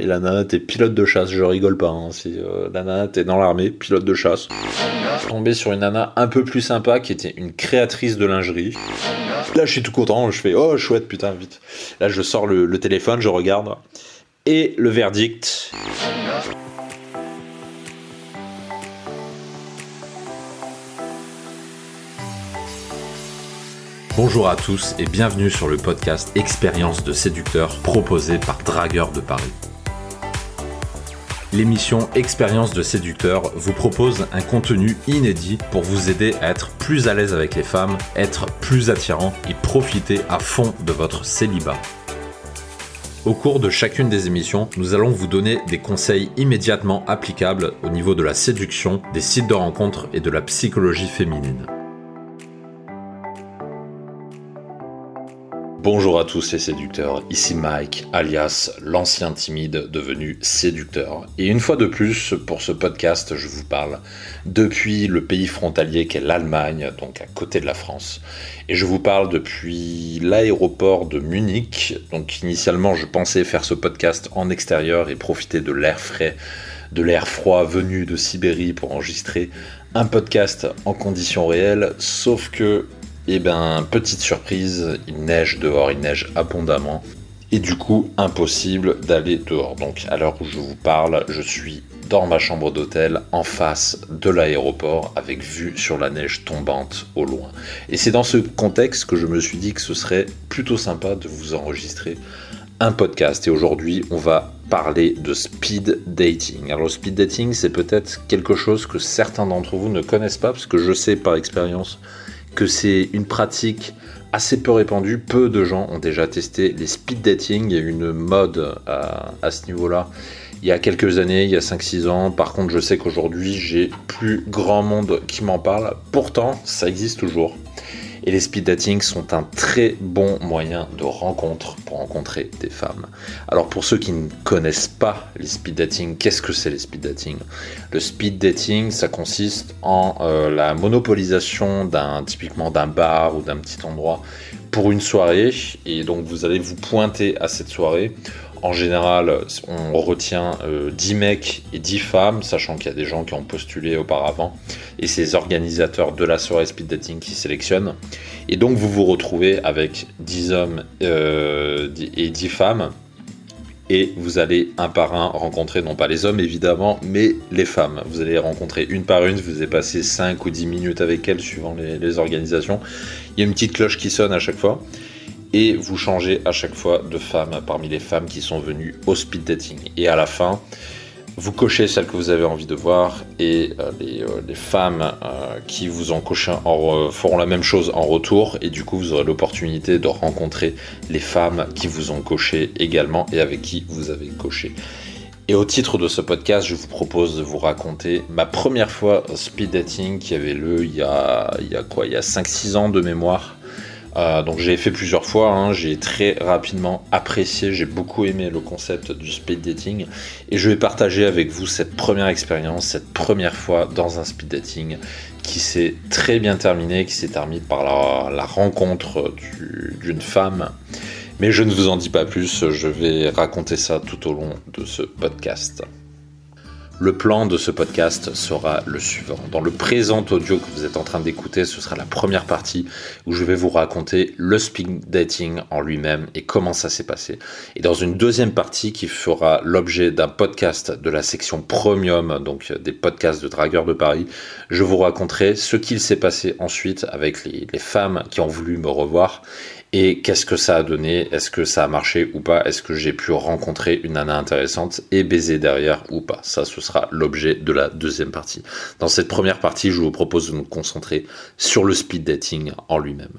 Et la nana t'es pilote de chasse, je rigole pas. Hein. Si euh, la nana t'es dans l'armée, pilote de chasse. Tombé sur une nana un peu plus sympa qui était une créatrice de lingerie. Là, je suis tout content, je fais oh chouette, putain, vite. Là, je sors le, le téléphone, je regarde. Et le verdict. Bonjour à tous et bienvenue sur le podcast Expérience de séducteur proposé par Dragueur de Paris. L'émission Expérience de séducteur vous propose un contenu inédit pour vous aider à être plus à l'aise avec les femmes, être plus attirant et profiter à fond de votre célibat. Au cours de chacune des émissions, nous allons vous donner des conseils immédiatement applicables au niveau de la séduction, des sites de rencontres et de la psychologie féminine. Bonjour à tous les séducteurs, ici Mike, alias l'ancien timide devenu séducteur. Et une fois de plus, pour ce podcast, je vous parle depuis le pays frontalier qu'est l'Allemagne, donc à côté de la France. Et je vous parle depuis l'aéroport de Munich. Donc initialement, je pensais faire ce podcast en extérieur et profiter de l'air frais, de l'air froid venu de Sibérie pour enregistrer un podcast en conditions réelles, sauf que et eh ben, petite surprise, il neige dehors, il neige abondamment. Et du coup, impossible d'aller dehors. Donc, à l'heure où je vous parle, je suis dans ma chambre d'hôtel, en face de l'aéroport, avec vue sur la neige tombante au loin. Et c'est dans ce contexte que je me suis dit que ce serait plutôt sympa de vous enregistrer un podcast. Et aujourd'hui, on va parler de speed dating. Alors, speed dating, c'est peut-être quelque chose que certains d'entre vous ne connaissent pas, parce que je sais par expérience que c'est une pratique assez peu répandue. Peu de gens ont déjà testé les speed dating. Il y a une mode à, à ce niveau-là il y a quelques années, il y a 5-6 ans. Par contre, je sais qu'aujourd'hui, j'ai plus grand monde qui m'en parle. Pourtant, ça existe toujours. Et les speed dating sont un très bon moyen de rencontre pour rencontrer des femmes. Alors pour ceux qui ne connaissent pas les speed dating, qu'est-ce que c'est les speed dating? Le speed dating, ça consiste en euh, la monopolisation d'un typiquement d'un bar ou d'un petit endroit pour une soirée et donc vous allez vous pointer à cette soirée en général, on retient 10 euh, mecs et 10 femmes, sachant qu'il y a des gens qui ont postulé auparavant, et c'est les organisateurs de la soirée speed dating qui sélectionnent. Et donc vous vous retrouvez avec 10 hommes euh, et 10 femmes, et vous allez un par un rencontrer non pas les hommes évidemment, mais les femmes. Vous allez rencontrer une par une, vous allez passer 5 ou 10 minutes avec elles suivant les organisations. Il y a une petite cloche qui sonne à chaque fois et vous changez à chaque fois de femme parmi les femmes qui sont venues au speed dating. Et à la fin, vous cochez celle que vous avez envie de voir et euh, euh, les, femmes euh, qui vous ont coché feront la même chose en retour et du coup vous aurez l'opportunité de rencontrer les femmes qui vous ont coché également et avec qui vous avez coché. Et au titre de ce podcast, je vous propose de vous raconter ma première fois speed dating qui avait lieu il y a, il y a quoi? Il y a 5-6 ans de mémoire. Euh, donc j'ai fait plusieurs fois, hein. j'ai très rapidement apprécié, j'ai beaucoup aimé le concept du speed dating et je vais partager avec vous cette première expérience, cette première fois dans un speed dating qui s'est très bien terminé, qui s'est terminé par la rencontre d'une femme. Mais je ne vous en dis pas plus, je vais raconter ça tout au long de ce podcast. Le plan de ce podcast sera le suivant. Dans le présent audio que vous êtes en train d'écouter, ce sera la première partie où je vais vous raconter le speed dating en lui-même et comment ça s'est passé. Et dans une deuxième partie qui fera l'objet d'un podcast de la section premium, donc des podcasts de Dragueur de Paris, je vous raconterai ce qu'il s'est passé ensuite avec les femmes qui ont voulu me revoir et qu'est-ce que ça a donné? Est-ce que ça a marché ou pas? Est-ce que j'ai pu rencontrer une nana intéressante et baiser derrière ou pas? Ça, ce sera l'objet de la deuxième partie. Dans cette première partie, je vous propose de nous concentrer sur le speed dating en lui-même.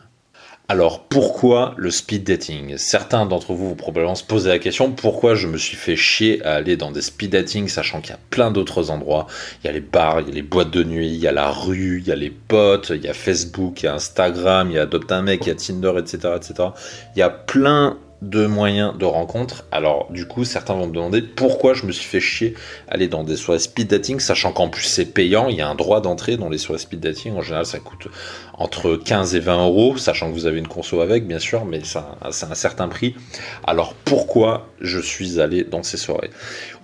Alors pourquoi le speed dating Certains d'entre vous vont probablement se poser la question pourquoi je me suis fait chier à aller dans des speed dating sachant qu'il y a plein d'autres endroits. Il y a les bars, il y a les boîtes de nuit, il y a la rue, il y a les potes, il y a Facebook, il y a Instagram, il y a Adopt un mec, il y a Tinder, etc., etc. Il y a plein de moyens de rencontre. Alors du coup, certains vont me demander pourquoi je me suis fait chier aller dans des soirées speed dating, sachant qu'en plus c'est payant, il y a un droit d'entrée dans les soirées speed dating. En général, ça coûte entre 15 et 20 euros, sachant que vous avez une conso avec, bien sûr, mais c'est un certain prix. Alors pourquoi je suis allé dans ces soirées?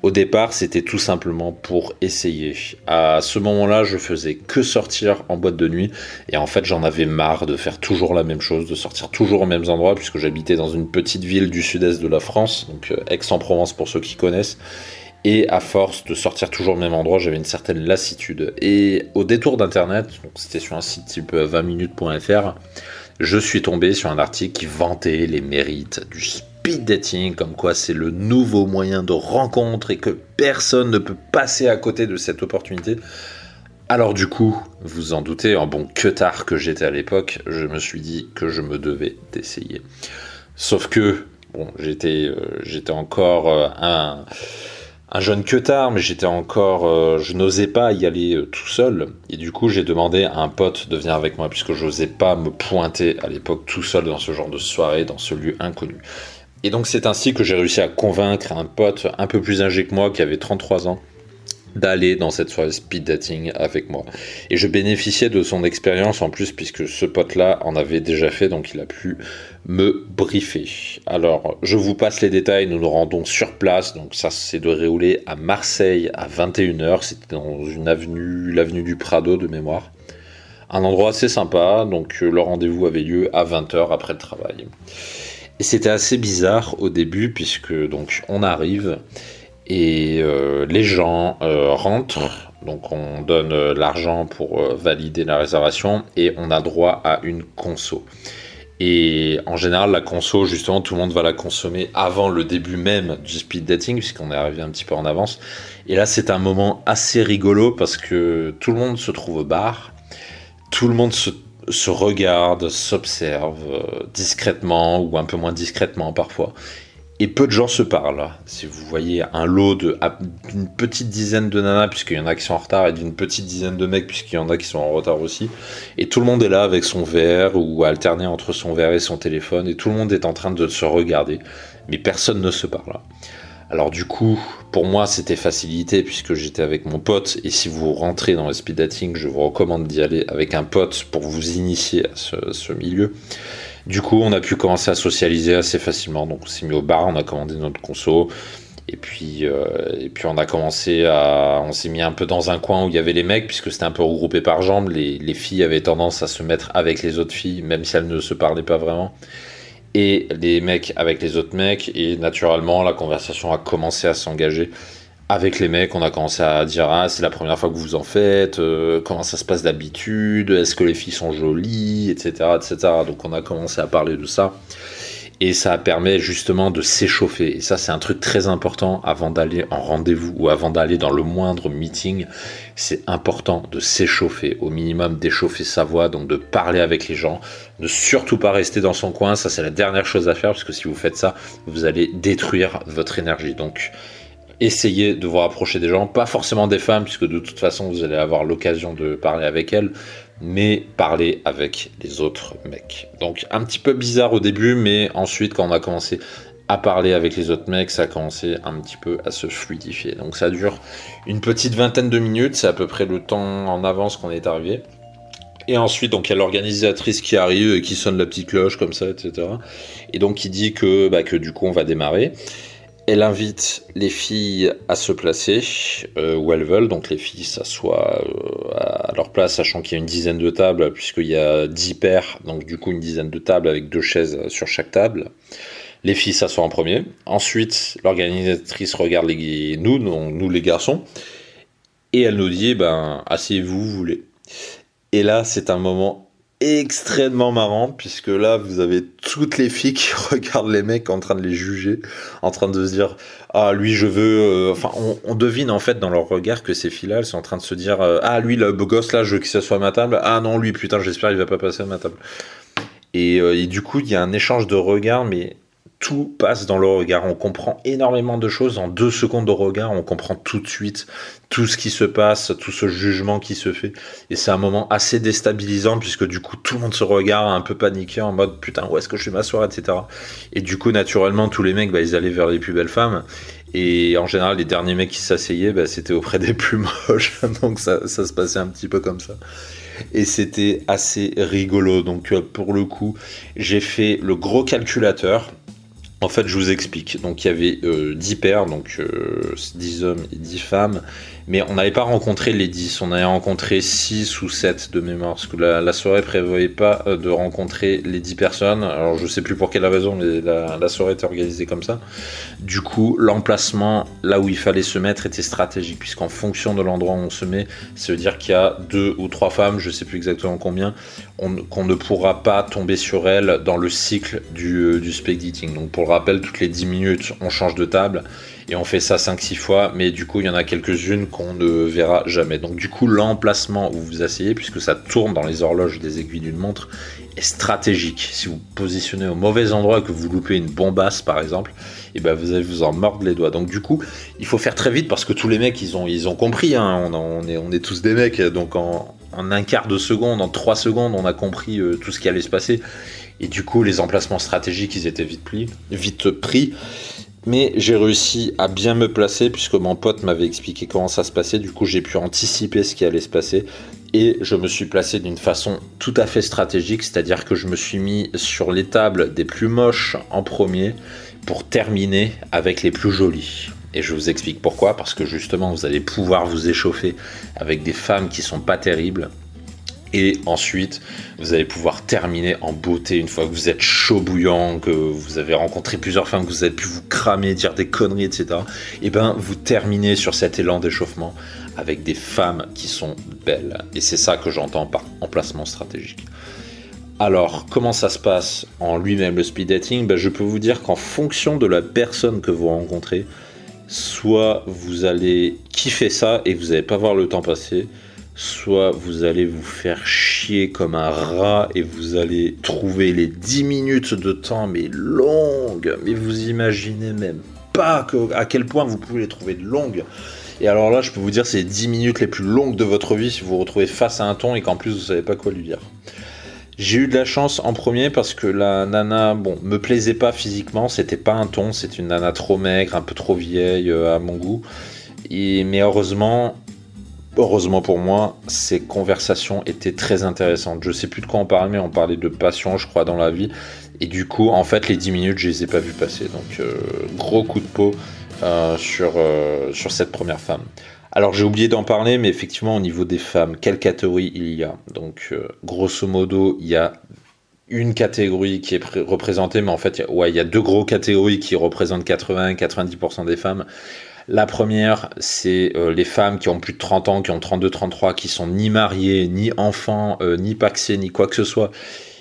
Au départ, c'était tout simplement pour essayer. À ce moment-là, je faisais que sortir en boîte de nuit et en fait, j'en avais marre de faire toujours la même chose, de sortir toujours aux mêmes endroits puisque j'habitais dans une petite ville du sud-est de la France, donc euh, Aix-en-Provence pour ceux qui connaissent. Et à force de sortir toujours au même endroit, j'avais une certaine lassitude. Et au détour d'internet, c'était sur un site type 20minutes.fr, je suis tombé sur un article qui vantait les mérites du speed dating, comme quoi c'est le nouveau moyen de rencontre et que personne ne peut passer à côté de cette opportunité. Alors du coup, vous en doutez, en bon que tard que j'étais à l'époque, je me suis dit que je me devais d'essayer. Sauf que, bon, j'étais, euh, encore euh, un, un, jeune que tard, mais j'étais encore, euh, je n'osais pas y aller tout seul. Et du coup, j'ai demandé à un pote de venir avec moi, puisque je n'osais pas me pointer à l'époque tout seul dans ce genre de soirée, dans ce lieu inconnu. Et donc c'est ainsi que j'ai réussi à convaincre un pote un peu plus âgé que moi, qui avait 33 ans, d'aller dans cette soirée speed dating avec moi. Et je bénéficiais de son expérience en plus puisque ce pote-là en avait déjà fait, donc il a pu me briefer. Alors, je vous passe les détails, nous nous rendons sur place, donc ça c'est de réouler à Marseille à 21h, c'était dans une avenue, l'avenue du Prado de mémoire. Un endroit assez sympa, donc le rendez-vous avait lieu à 20h après le travail. Et c'était assez bizarre au début puisque donc on arrive et euh, les gens euh, rentrent. Donc on donne euh, l'argent pour valider la réservation et on a droit à une conso. Et en général, la conso, justement, tout le monde va la consommer avant le début même du speed dating, puisqu'on est arrivé un petit peu en avance. Et là, c'est un moment assez rigolo parce que tout le monde se trouve au bar, tout le monde se se regarde, s'observe euh, discrètement ou un peu moins discrètement parfois. Et peu de gens se parlent. Si vous voyez un lot d'une petite dizaine de nanas, puisqu'il y en a qui sont en retard, et d'une petite dizaine de mecs, puisqu'il y en a qui sont en retard aussi, et tout le monde est là avec son verre, ou alterné entre son verre et son téléphone, et tout le monde est en train de se regarder, mais personne ne se parle. Alors du coup, pour moi, c'était facilité puisque j'étais avec mon pote. Et si vous rentrez dans le speed dating, je vous recommande d'y aller avec un pote pour vous initier à ce, milieu. Du coup, on a pu commencer à socialiser assez facilement. Donc, on s'est mis au bar, on a commandé notre conso. Et puis, euh, et puis on a commencé à, on s'est mis un peu dans un coin où il y avait les mecs, puisque c'était un peu regroupé par jambes. Les filles avaient tendance à se mettre avec les autres filles, même si elles ne se parlaient pas vraiment et les mecs avec les autres mecs. Et naturellement, la conversation a commencé à s'engager avec les mecs. On a commencé à dire Ah, c'est la première fois que vous en faites, euh, comment ça se passe d'habitude, est-ce que les filles sont jolies, etc., etc. Donc on a commencé à parler de ça et ça permet justement de s'échauffer. Et ça, c'est un truc très important avant d'aller en rendez-vous ou avant d'aller dans le moindre meeting. C'est important de s'échauffer, au minimum d'échauffer sa voix, donc de parler avec les gens, ne surtout pas rester dans son coin. Ça, c'est la dernière chose à faire parce que si vous faites ça, vous allez détruire votre énergie. Donc, essayez de vous rapprocher des gens, pas forcément des femmes, puisque de toute façon, vous allez avoir l'occasion de parler avec elles mais parler avec les autres mecs. Donc un petit peu bizarre au début, mais ensuite quand on a commencé à parler avec les autres mecs, ça a commencé un petit peu à se fluidifier. Donc ça dure une petite vingtaine de minutes, c'est à peu près le temps en avance qu'on est arrivé. Et ensuite, donc il y a l'organisatrice qui arrive et qui sonne la petite cloche comme ça, etc. Et donc qui dit que, bah, que du coup on va démarrer. Elle invite les filles à se placer euh, où elles veulent, donc les filles s'assoient euh, à leur place, sachant qu'il y a une dizaine de tables, puisqu'il y a 10 paires, donc du coup une dizaine de tables avec deux chaises sur chaque table. Les filles s'assoient en premier. Ensuite, l'organisatrice regarde les, nous, nous, les garçons, et elle nous dit, ben, asseyez-vous, vous voulez. Et là, c'est un moment extrêmement marrant puisque là vous avez toutes les filles qui regardent les mecs en train de les juger, en train de se dire ah lui je veux, euh, enfin on, devine en fait dans leur regard que ces filles-là elles sont en train de se dire euh, ah lui le beau gosse là je veux qu'il s'assoie à ma table, ah non lui putain j'espère il va pas passer à ma table. Et, euh, et du coup il y a un échange de regards mais tout passe dans le regard. On comprend énormément de choses en deux secondes de regard. On comprend tout de suite tout ce qui se passe, tout ce jugement qui se fait. Et c'est un moment assez déstabilisant puisque du coup tout le monde se regarde un peu paniqué en mode putain où est-ce que je vais m'asseoir, etc. Et du coup naturellement tous les mecs bah, ils allaient vers les plus belles femmes. Et en général, les derniers mecs qui s'asseyaient, bah, c'était auprès des plus moches. Donc ça, ça se passait un petit peu comme ça et c'était assez rigolo. Donc euh, pour le coup, j'ai fait le gros calculateur. En fait, je vous explique. Donc, il y avait euh, 10 paires, donc euh, 10 hommes et 10 femmes mais on n'avait pas rencontré les 10, on avait rencontré 6 ou 7 de mémoire, parce que la, soirée prévoyait pas euh, de rencontrer les 10 personnes, alors je sais plus pour quelle raison, mais la, soirée était organisée comme ça. Du coup, l'emplacement, là où il fallait se mettre, était stratégique, puisqu'en fonction de l'endroit où on se met, ça veut dire qu'il y a deux ou trois femmes, je sais plus exactement combien, qu'on ne pourra pas tomber sur elles dans le cycle du, euh, du dating. Donc pour le rappel, toutes les 10 minutes, on change de table et on fait ça 5-6 fois, mais du coup, il y en a quelques-unes qu'on ne verra jamais. Donc, du coup, l'emplacement où vous asseyez, puisque ça tourne dans les horloges des aiguilles d'une montre, est stratégique. Si vous positionnez au mauvais endroit que vous loupez une bombasse, par exemple, et eh ben vous allez vous en mordre les doigts. Donc, du coup, il faut faire très vite parce que tous les mecs, ils ont, ils ont compris. Hein. On, est, on est tous des mecs. Donc, en, un quart de seconde, en trois secondes, on a compris euh, tout ce qui allait se passer. Et du coup, les emplacements stratégiques, ils étaient vite, pris, vite pris. Mais j'ai réussi à bien me placer puisque mon pote m'avait expliqué comment ça se passait. Du coup, j'ai pu anticiper ce qui allait se passer. Et je me suis placé d'une façon tout à fait stratégique, c'est-à-dire que je me suis mis sur les tables des plus moches en premier pour terminer avec les plus jolies. Et je vous explique pourquoi, parce que justement vous allez pouvoir vous échauffer avec des femmes qui sont pas terribles et ensuite, vous allez pouvoir terminer en beauté une fois que vous êtes chaud bouillant, que vous avez rencontré plusieurs femmes, que vous avez pu vous cramer, dire des conneries, etc. Et ben, vous terminez sur cet élan d'échauffement avec des femmes qui sont belles. Et c'est ça que j'entends par emplacement stratégique. Alors, comment ça se passe en lui-même le speed dating? Ben, Je peux vous dire qu'en fonction de la personne que vous rencontrez, soit vous allez kiffer ça et vous n'allez pas voir le temps passer, soit vous allez vous faire chier comme un rat et vous allez trouver les 10 minutes de temps mais longues, mais vous imaginez même pas à quel point vous pouvez les trouver longues. Et alors là, je peux vous dire, c'est les 10 minutes les plus longues de votre vie si vous vous retrouvez face à un ton et qu'en plus vous savez pas quoi lui dire. J'ai eu de la chance en premier parce que la nana, bon, me plaisait pas physiquement, c'était pas un ton, c'est une nana trop maigre, un peu trop vieille euh, à mon goût. Et, mais heureusement, heureusement pour moi, ces conversations étaient très intéressantes. Je sais plus de quoi on parlait, mais on parlait de passion, je crois, dans la vie. Et du coup, en fait, les 10 minutes, je les ai pas vues passer. Donc, euh, gros coup de peau euh, sur, sur cette première femme. Alors, j'ai oublié d'en parler, mais effectivement, au niveau des femmes, quelle catégorie il y a? Donc, grosso modo, il y a une catégorie qui est représentée, mais en fait, ouais, il y a deux gros catégories qui représentent 80-90% des femmes. La première, c'est euh, les femmes qui ont plus de 30 ans, qui ont 32-33, qui sont ni mariées, ni enfants, euh, ni paxées, ni quoi que ce soit,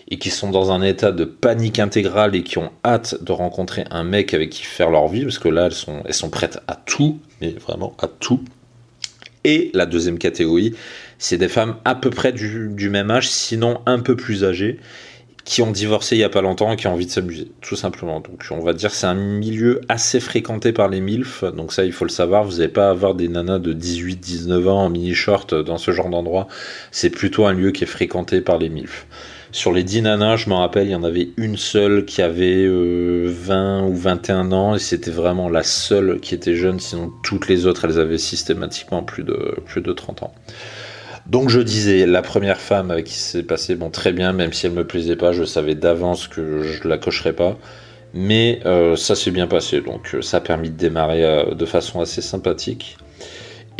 et qui sont dans un état de panique intégrale et qui ont hâte de rencontrer un mec avec qui faire leur vie, parce que là, elles sont, elles sont prêtes à tout, mais vraiment à tout. Et la deuxième catégorie, c'est des femmes à peu près du, même âge, sinon un peu plus âgées, qui ont divorcé il y a pas longtemps et qui ont envie de s'amuser, tout simplement. Donc on va dire c'est un milieu assez fréquenté par les MILF, donc ça il faut le savoir, vous n'allez pas avoir des nanas de 18-19 ans en mini-short dans ce genre d'endroit, c'est plutôt un lieu qui est fréquenté par les MILF. Sur les 10 nanas, je m'en rappelle, il y en avait une seule qui avait 20 euh, ou 21 ans et c'était vraiment la seule qui était jeune, sinon toutes les autres elles avaient systématiquement plus de, plus de 30 ans. Donc je disais, la première femme avec qui s'est passé, bon très bien, même si elle me plaisait pas, je savais d'avance que je la cocherais pas. Mais euh, ça s'est bien passé, donc euh, ça a permis de démarrer de façon assez sympathique.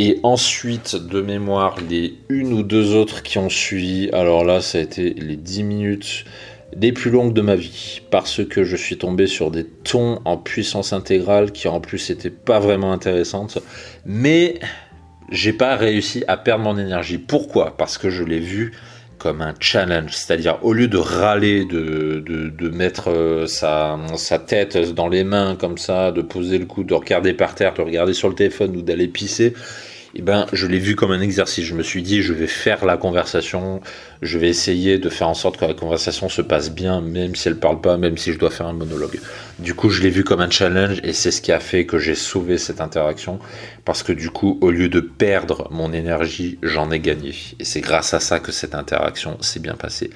Et ensuite, de mémoire, les une ou deux autres qui ont suivi, alors là, ça a été les 10 minutes les plus longues de ma vie, parce que je suis tombé sur des tons en puissance intégrale qui en plus n'étaient pas vraiment intéressantes. Mais j'ai pas réussi à perdre mon énergie. Pourquoi? Parce que je l'ai vu comme un challenge, c'est-à-dire au lieu de râler, de, de, mettre euh, sa, sa, tête dans les mains comme ça, de poser le cou, de regarder par terre, de regarder sur le téléphone ou d'aller pisser, eh ben, je l'ai vu comme un exercice. Je me suis dit, je vais faire la conversation, je vais essayer de faire en sorte que la conversation se passe bien, même si elle parle pas, même si je dois faire un monologue. Du coup, je l'ai vu comme un challenge et c'est ce qui a fait que j'ai sauvé cette interaction parce que du coup, au lieu de perdre mon énergie, j'en ai gagné. Et c'est grâce à ça que cette interaction s'est bien passée.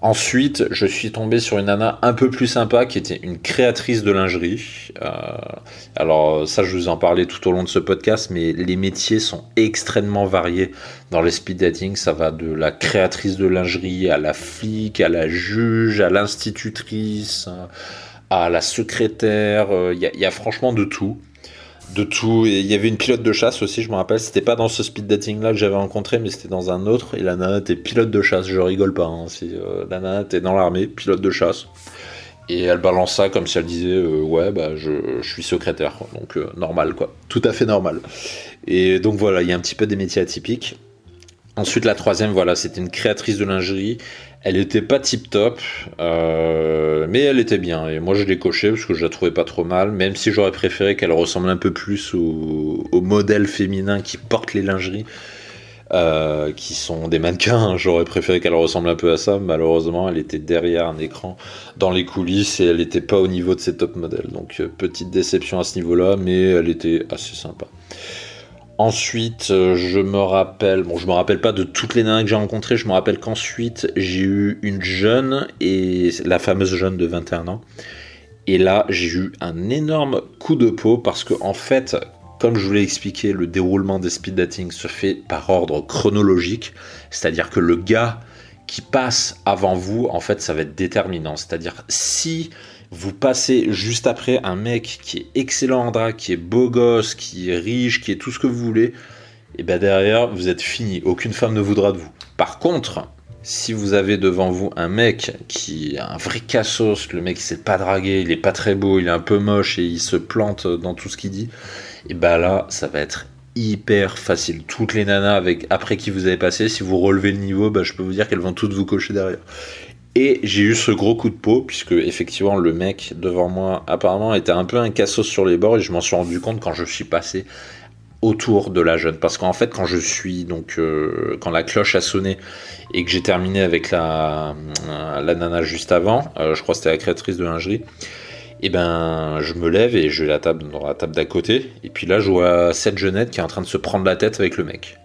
Ensuite, je suis tombé sur une nana un peu plus sympa qui était une créatrice de lingerie. Euh, alors ça, je vous en parlais tout au long de ce podcast, mais les métiers sont extrêmement variés dans les speed dating. Ça va de la créatrice de lingerie à la flic, à la juge, à l'institutrice, à la secrétaire. Euh, il y, a franchement de tout de tout. Et il y avait une pilote de chasse aussi, je me rappelle. C'était pas dans ce speed dating là que j'avais rencontré, mais c'était dans un autre. Et la nana était pilote de chasse, je rigole pas. Hein. Euh, la nana était dans l'armée, pilote de chasse. Et elle balance ça comme si elle disait euh, Ouais, bah je, suis secrétaire. Donc euh, normal, quoi. Tout à fait normal. Et donc voilà, il y a un petit peu des métiers atypiques. Ensuite, la troisième, voilà, c'était une créatrice de lingerie. Elle était pas tip top, euh, mais elle était bien. Et moi, je l'ai coché parce que je la trouvais pas trop mal, même si j'aurais préféré qu'elle ressemble un peu plus au, modèle féminin qui porte les lingeries, euh, qui sont des mannequins. J'aurais préféré qu'elle ressemble un peu à ça. Malheureusement, elle était derrière un écran dans les coulisses et elle n'était pas au niveau de ses top modèles. Donc, euh, petite déception à ce niveau-là, mais elle était assez sympa. Ensuite, euh, je me rappelle, bon, je me rappelle pas de toutes les nanas que j'ai rencontrées, je me rappelle qu'ensuite j'ai eu une jeune, et la fameuse jeune de 21 ans. Et là, j'ai eu un énorme coup de peau parce que, en fait, comme je vous l'ai expliqué, le déroulement des speed dating se fait par ordre chronologique, c'est-à-dire que le gars qui passe avant vous, en fait, ça va être déterminant. C'est-à-dire si vous passez juste après un mec qui est excellent en drague, qui est beau gosse, qui est riche, qui est tout ce que vous voulez, et bien derrière, vous êtes fini. Aucune femme ne voudra de vous. Par contre, si vous avez devant vous un mec qui est un vrai cassos, le mec il sait pas draguer, il est pas très beau, il est un peu moche et il se plante dans tout ce qu'il dit, et ben là, ça va être hyper facile. Toutes les nanas avec après qui vous avez passé, si vous relevez le niveau, bah, je peux vous dire qu'elles vont toutes vous cocher derrière. Et j'ai eu ce gros coup de peau, puisque effectivement le mec devant moi apparemment était un peu un cassos sur les bords, et je m'en suis rendu compte quand je suis passé autour de la jeune. Parce qu'en fait, quand je suis donc euh, quand la cloche a sonné et que j'ai terminé avec la, la nana juste avant, euh, je crois que c'était la créatrice de lingerie. Et eh ben, je me lève et je vais la table dans la table d'à côté. Et puis là, je vois cette jeunette qui est en train de se prendre la tête avec le mec.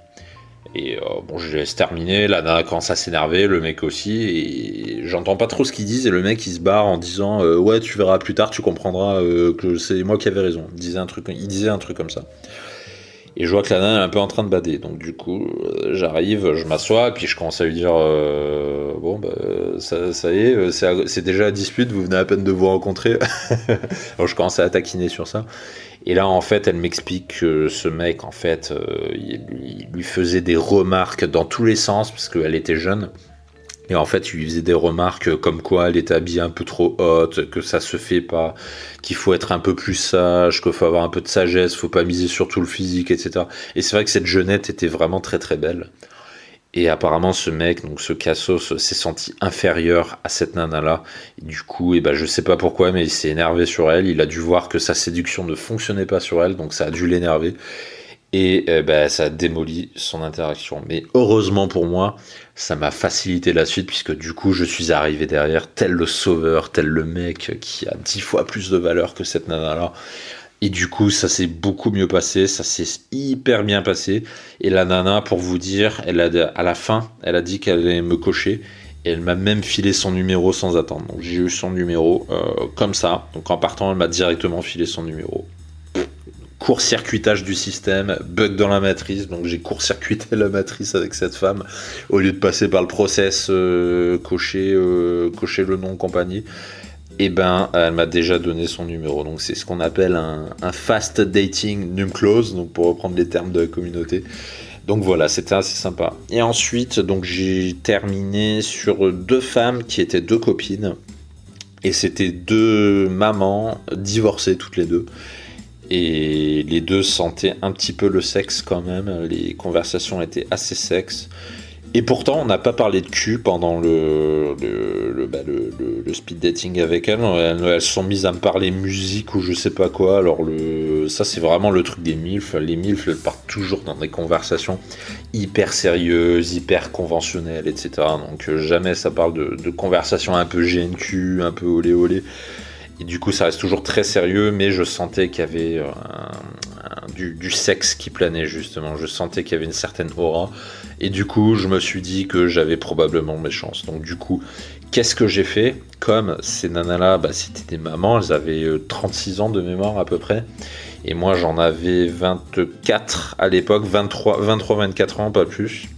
Et euh, bon, je laisse terminer, la nana commence à s'énerver, le mec aussi, et j'entends pas trop ce qu'ils disent, et le mec il se barre en disant euh, Ouais, tu verras plus tard, tu comprendras euh, que c'est moi qui avais raison. Disait, un truc, il disait un truc comme ça. Et je vois que la nana est un peu en train de bader, donc du coup, j'arrive, je m'assois, puis je commence à lui dire Bon, bah, ça, ça y est, c'est déjà la dispute, vous venez à peine de vous rencontrer. Alors je commence à taquiner sur ça. Et là, en fait, elle m'explique que ce mec, en fait, euh, il, lui faisait des remarques dans tous les sens, parce qu'elle était jeune. Et en fait, il lui faisait des remarques comme quoi elle était habillée un peu trop haute, que ça se fait pas, qu'il faut être un peu plus sage, qu'il faut avoir un peu de sagesse, faut pas miser sur tout le physique, etc. Et c'est vrai que cette jeunette était vraiment très très belle. Et apparemment, ce mec, donc ce Cassos, s'est senti inférieur à cette nana-là. Du coup, et eh ben, je sais pas pourquoi, mais il s'est énervé sur elle. Il a dû voir que sa séduction ne fonctionnait pas sur elle, donc ça a dû l'énerver. Et eh ben, ça a démoli son interaction. Mais heureusement pour moi, ça m'a facilité la suite, puisque du coup, je suis arrivé derrière, tel le sauveur, tel le mec qui a dix fois plus de valeur que cette nana-là. Et du coup, ça s'est beaucoup mieux passé, ça s'est hyper bien passé. Et la nana, pour vous dire, elle a, à la fin, elle a dit qu'elle allait me cocher. Et elle m'a même filé son numéro sans attendre. Donc j'ai eu son numéro euh, comme ça. Donc en partant, elle m'a directement filé son numéro. Court-circuitage du système, bug dans la matrice. Donc j'ai court-circuité la matrice avec cette femme. Au lieu de passer par le process, euh, cocher, euh, le nom, compagnie eh ben, elle m'a déjà donné son numéro. Donc, c'est ce qu'on appelle un, fast dating num close, donc pour reprendre les termes de la communauté. Donc voilà, c'était assez sympa. Et ensuite, j'ai terminé sur deux femmes qui étaient deux copines. Et c'était deux mamans divorcées toutes les deux. Et les deux sentaient un petit peu le sexe quand même. Les conversations étaient assez sexes. Et pourtant, on n'a pas parlé de cul pendant le, le, bah, speed dating avec elles. elles. se sont mises à me parler musique ou je sais pas quoi. Alors, le, ça c'est vraiment le truc des MILF. Les MILF elles partent toujours dans des conversations hyper sérieuses, hyper conventionnelles, etc. Donc euh, jamais ça parle de, de conversations un peu GNQ, un peu olé olé. Du coup, ça reste toujours très sérieux, mais je sentais qu'il y avait euh, du, sexe qui planait, justement. Je sentais qu'il y avait une certaine aura. Et du coup, je me suis dit que j'avais probablement mes chances. Donc, du coup, qu'est-ce que j'ai fait? Comme ces nanas-là, bah, c'était des mamans, elles avaient 36 euh, ans de mémoire à peu près. Et moi, j'en avais 24 à l'époque, 23-24 ans, pas plus.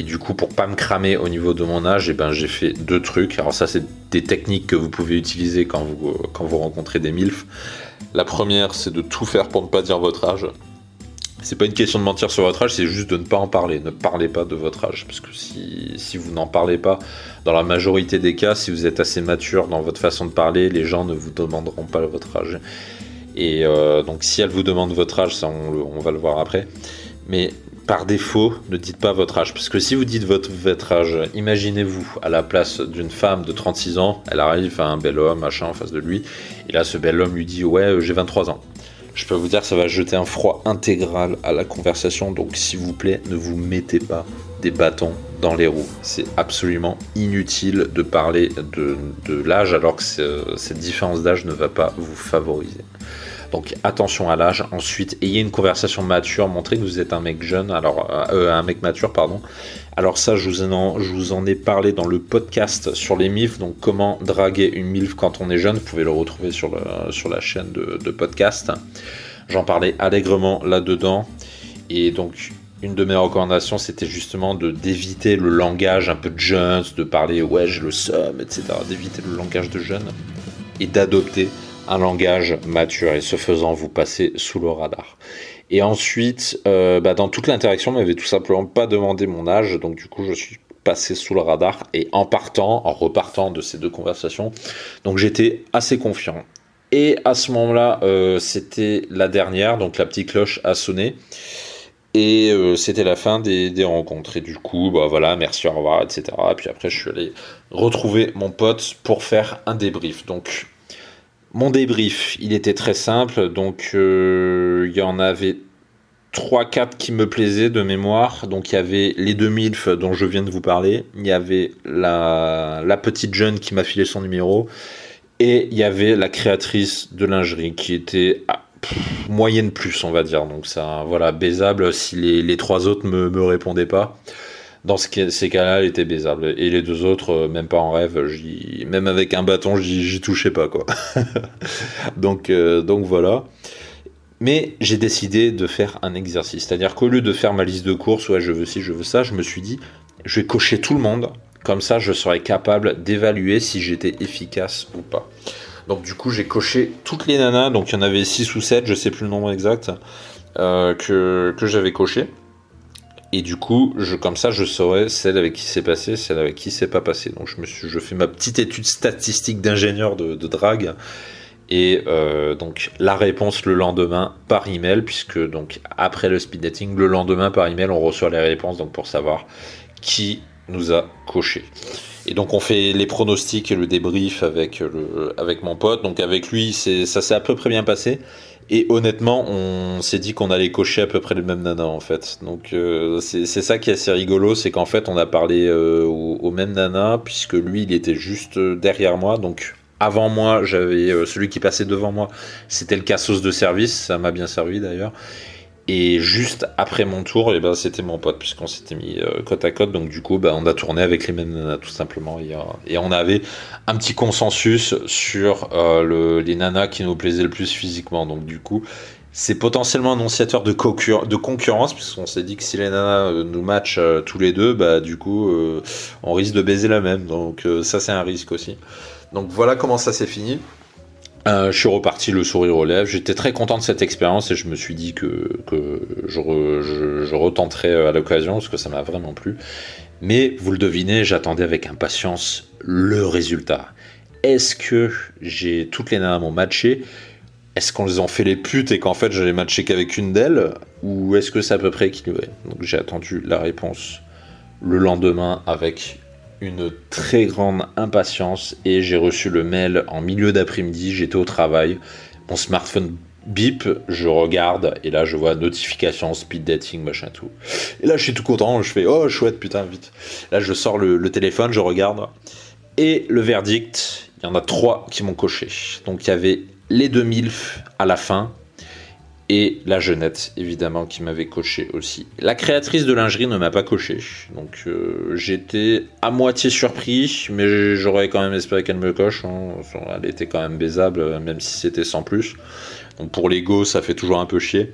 Et du coup, pour pas me cramer au niveau de mon âge, et eh ben, j'ai fait deux trucs. Alors ça, c'est des techniques que vous pouvez utiliser quand vous, quand vous rencontrez des MILF. La première, c'est de tout faire pour ne pas dire votre âge. C'est pas une question de mentir sur votre âge, c'est juste de ne pas en parler. Ne parlez pas de votre âge. Parce que si, si vous n'en parlez pas, dans la majorité des cas, si vous êtes assez mature dans votre façon de parler, les gens ne vous demanderont pas votre âge. Et euh, donc si elle vous demande votre âge, ça on va le voir après. Mais par défaut, ne dites pas votre âge. Parce que si vous dites votre, âge, imaginez-vous à la place d'une femme de 36 ans, elle arrive à un bel homme, machin, en face de lui, et là, ce bel homme lui dit Ouais, euh, j'ai 23 ans. Je peux vous dire ça va jeter un froid intégral à la conversation, donc s'il vous plaît, ne vous mettez pas des bâtons dans les roues. C'est absolument inutile de parler de l'âge alors que cette différence d'âge ne va pas vous favoriser. Donc attention à l'âge. Ensuite, ayez une conversation mature, montrez que vous êtes un mec jeune, alors euh, euh, un mec mature, pardon. Alors ça, je vous, en, je ai parlé dans le podcast sur les MILF, donc comment draguer une MILF quand on est jeune. Vous pouvez le retrouver sur, la chaîne de, podcast. J'en parlais allègrement là-dedans. Et donc, une de mes recommandations, c'était justement d'éviter le langage un peu de jeunes, de parler ouais, j'ai le somme, etc. D'éviter le langage de jeunes et d'adopter un langage mature et ce faisant vous passez sous le radar. Et ensuite, euh, bah, dans toute l'interaction, on m'avait tout simplement pas demandé mon âge, donc du coup je suis passé sous le radar et en partant, en repartant de ces deux conversations, donc j'étais assez confiant. Et à ce moment-là, euh, c'était la dernière, donc la petite cloche a sonné. Et euh, c'était la fin des, des, rencontres. Et du coup, bah voilà, merci, au revoir, etc. Et puis après, je suis allé retrouver mon pote pour faire un débrief. Donc, mon débrief, il était très simple, donc euh, il y en avait 3-4 qui me plaisaient de mémoire. Donc il y avait les deux MILF dont je viens de vous parler, il y avait la, petite jeune qui m'a filé son numéro, et il y avait la créatrice de lingerie qui était ah, moyenne plus, on va dire. Donc ça, voilà, baisable si les, les trois autres me, me répondaient pas dans ces cas-là, elle était baisable. Et les deux autres, euh, même pas en rêve, même avec un bâton, j'y touchais pas, quoi. donc, euh, donc voilà. Mais j'ai décidé de faire un exercice. C'est-à-dire qu'au lieu de faire ma liste de courses, ouais, je veux ci, je veux ça, je me suis dit, je vais cocher tout le monde. Comme ça, je serai capable d'évaluer si j'étais efficace ou pas. Donc du coup, j'ai coché toutes les nanas. Donc il y en avait 6 ou 7, je sais plus le nombre exact, euh, que, que j'avais coché. Et du coup, comme ça, je saurais celle avec qui c'est passé, celle avec qui c'est pas passé. Donc, je fais ma petite étude statistique d'ingénieur de, de, drague. Et euh, donc, la réponse le lendemain par email, puisque donc après le speed dating, le lendemain par email, on reçoit les réponses donc pour savoir qui nous a coché. Et donc, on fait les pronostics et le débrief avec, avec mon pote. Donc, avec lui, ça s'est à peu près bien passé. Et honnêtement, on s'est dit qu'on allait cocher à peu près le même nana en fait. Donc euh, c'est ça qui est assez rigolo, c'est qu'en fait on a parlé euh, au, même nana puisque lui il était juste euh, derrière moi. Donc avant moi, j'avais celui qui passait devant moi, c'était le cassos de service, ça m'a bien servi d'ailleurs. Et juste après mon tour, eh ben, c'était mon pote, puisqu'on s'était mis euh, côte à côte. Donc, du coup, ben, on a tourné avec les mêmes nanas, tout simplement. Et, et on avait un petit consensus sur euh, le, les nanas qui nous plaisaient le plus physiquement. Donc, du coup, c'est potentiellement annonciateur de, de concurrence, puisqu'on s'est dit que si les nanas euh, nous matchent tous les deux, bah, du coup, on risque de baiser la même. Donc, ça, c'est un risque aussi. Donc, voilà comment ça s'est fini. Euh, je suis reparti le sourire aux lèvres. J'étais très content de cette expérience et je me suis dit que, je, je, je, retenterai à l'occasion parce que ça m'a vraiment plu. Mais vous le devinez, j'attendais avec impatience le résultat. Est-ce que j'ai toutes les nanas m'ont matché? Est-ce qu'on les a fait les putes et qu'en fait j'allais matcher qu'avec une d'elles? Ou est-ce que c'est à peu près équilibré? Donc j'ai attendu la réponse le lendemain avec une très grande impatience et j'ai reçu le mail en milieu d'après-midi, j'étais au travail, mon smartphone bip, je regarde, et là je vois notification, speed dating, machin tout. Et là je suis tout content, je fais oh chouette, putain, vite. Là je sors le, le téléphone, je regarde, et le verdict, il y en a trois qui m'ont coché. Donc il y avait les 2000 à la fin, et la jeunette évidemment qui m'avait coché aussi. La créatrice de lingerie ne m'a pas coché, donc euh, j'étais à moitié surpris, mais j'aurais quand même espéré qu'elle me coche. Hein. Elle était quand même baisable, même si c'était sans plus. Donc pour l'ego, ça fait toujours un peu chier.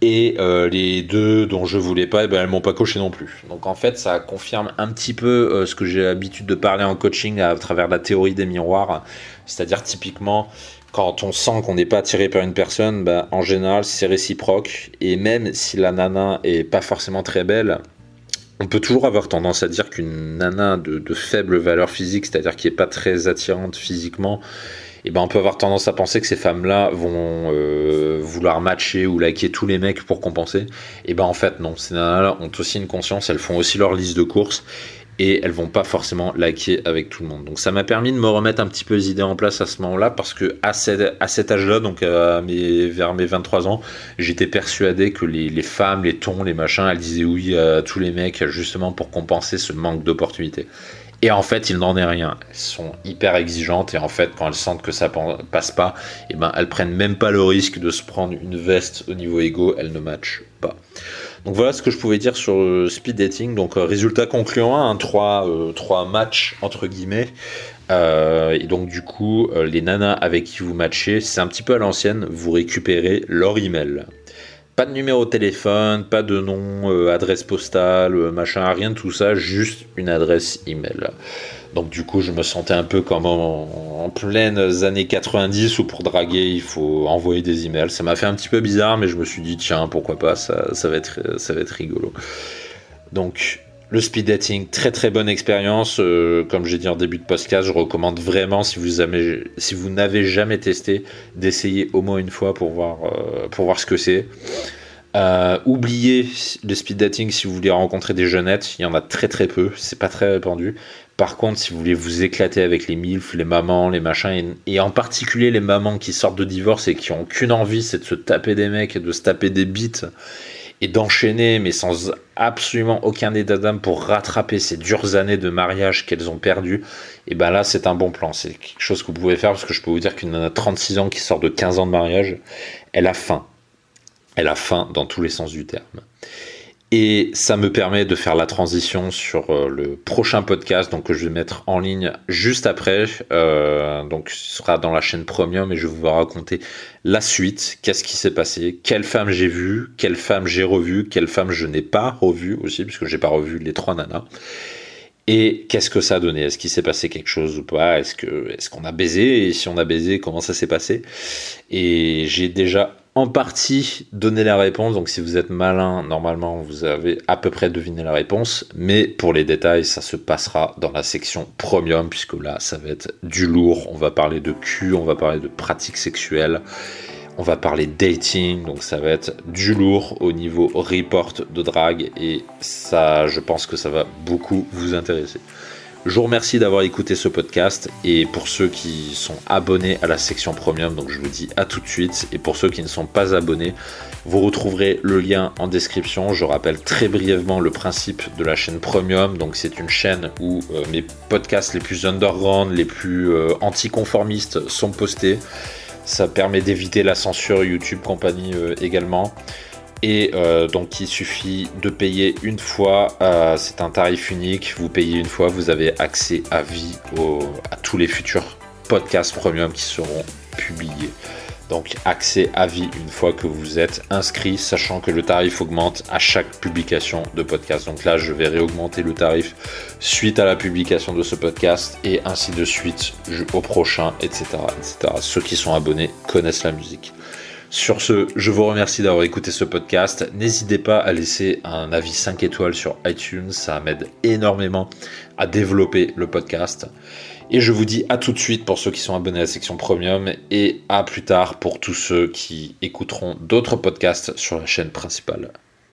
Et euh, les deux dont je voulais pas, eh ben, elles m'ont pas coché non plus. Donc en fait, ça confirme un petit peu euh, ce que j'ai l'habitude de parler en coaching à travers la théorie des miroirs. C'est-à-dire typiquement, quand on sent qu'on n'est pas attiré par une personne, bah, en général, c'est réciproque. Et même si la nana est pas forcément très belle, on peut toujours avoir tendance à dire qu'une nana de, faible valeur physique, c'est-à-dire qui est pas très attirante physiquement, et eh ben on peut avoir tendance à penser que ces femmes-là vont euh, vouloir matcher ou liker tous les mecs pour compenser. Et ben en fait non, ces nanas-là ont aussi une conscience, elles font aussi leur liste de courses et elles vont pas forcément liker avec tout le monde. Donc ça m'a permis de me remettre un petit peu les idées en place à ce moment-là parce que à, cet âge-là, donc vers mes 23 ans, j'étais persuadé que les, femmes, les tons, les machins, elles disaient oui à tous les mecs justement pour compenser ce manque d'opportunités. Et en fait, il n'en est rien. Elles sont hyper exigeantes et en fait, quand elles sentent que ça passe pas, et eh ben, elles prennent même pas le risque de se prendre une veste au niveau ego, elles ne matchent pas. Donc voilà ce que je pouvais dire sur euh, speed dating. Donc euh, résultat concluant, hein, 3, euh, matchs entre guillemets. et donc du coup, les nanas avec qui vous matchez, c'est un petit peu à l'ancienne, vous récupérez leur email. Pas de numéro de téléphone, pas de nom, adresse postale, machin, rien de tout ça, juste une adresse email. Donc du coup, je me sentais un peu comme en, pleines années 90 où pour draguer, il faut envoyer des emails. Ça m'a fait un petit peu bizarre, mais je me suis dit, tiens, pourquoi pas, ça, va, être, rigolo. Donc, le speed dating, très très bonne expérience. Euh, comme j'ai dit en début de podcast, je recommande vraiment, si vous, n'avez jamais testé, d'essayer au moins une fois pour voir, euh, ce que c'est. Euh, oubliez le speed dating si vous voulez rencontrer des jeunettes, il y en a très très peu, c'est pas très répandu. Par contre, si vous voulez vous éclater avec les milfs, les mamans, les machins, et, en particulier les mamans qui sortent de divorce et qui ont qu'une envie, c'est de se taper des mecs et de se taper des bites et d'enchaîner, mais sans absolument aucun état d'âme pour rattraper ces dures années de mariage qu'elles ont perdues, et ben là, c'est un bon plan. C'est quelque chose que vous pouvez faire parce que je peux vous dire qu'une nana a 36 ans qui sort de 15 ans de mariage, elle a faim. Elle a faim dans tous les sens du terme. Et ça me permet de faire la transition sur euh, le prochain podcast donc, que je vais mettre en ligne juste après. Euh, donc ce sera dans la chaîne Premium et je vais vous raconter la suite. Qu'est-ce qui s'est passé? Quelle femme j'ai vue? Quelle femme j'ai revue? Quelle femme je n'ai pas revue aussi, puisque j'ai pas revu les trois nanas. Et qu'est-ce que ça a donné? Est-ce qu'il s'est passé quelque chose ou pas? Est-ce qu'on a baisé? Et si on a baisé, comment ça s'est passé? Et j'ai déjà en partie donner la réponse. Donc si vous êtes malin, normalement vous avez à peu près deviné la réponse. Mais pour les détails, ça se passera dans la section premium, puisque là ça va être du lourd. On va parler de cul, on va parler de pratiques sexuelles. On va parler dating, donc ça va être du lourd au niveau report de drague et ça, je pense que ça va beaucoup vous intéresser. Je vous remercie d'avoir écouté ce podcast et pour ceux qui sont abonnés à la section premium, donc je vous dis à tout de suite et pour ceux qui ne sont pas abonnés, vous retrouverez le lien en description. Je rappelle très brièvement le principe de la chaîne premium, donc c'est une chaîne où euh, mes podcasts les plus underground, les plus euh, anticonformistes sont postés. Ça permet d'éviter la censure YouTube compagnie euh, également. Et euh, donc il suffit de payer une fois, euh, c'est un tarif unique, vous payez une fois, vous avez accès à vie à tous les futurs podcasts premium qui seront publiés. Donc accès à vie une fois que vous êtes inscrit, sachant que le tarif augmente à chaque publication de podcast. Donc là, je vais réaugmenter le tarif suite à la publication de ce podcast et ainsi de suite au prochain, etc. etc. Ceux qui sont abonnés connaissent la musique. Sur ce, je vous remercie d'avoir écouté ce podcast. N'hésitez pas à laisser un avis 5 étoiles sur iTunes, ça m'aide énormément à développer le podcast. Et je vous dis à tout de suite pour ceux qui sont abonnés à la section premium et à plus tard pour tous ceux qui écouteront d'autres podcasts sur la chaîne principale.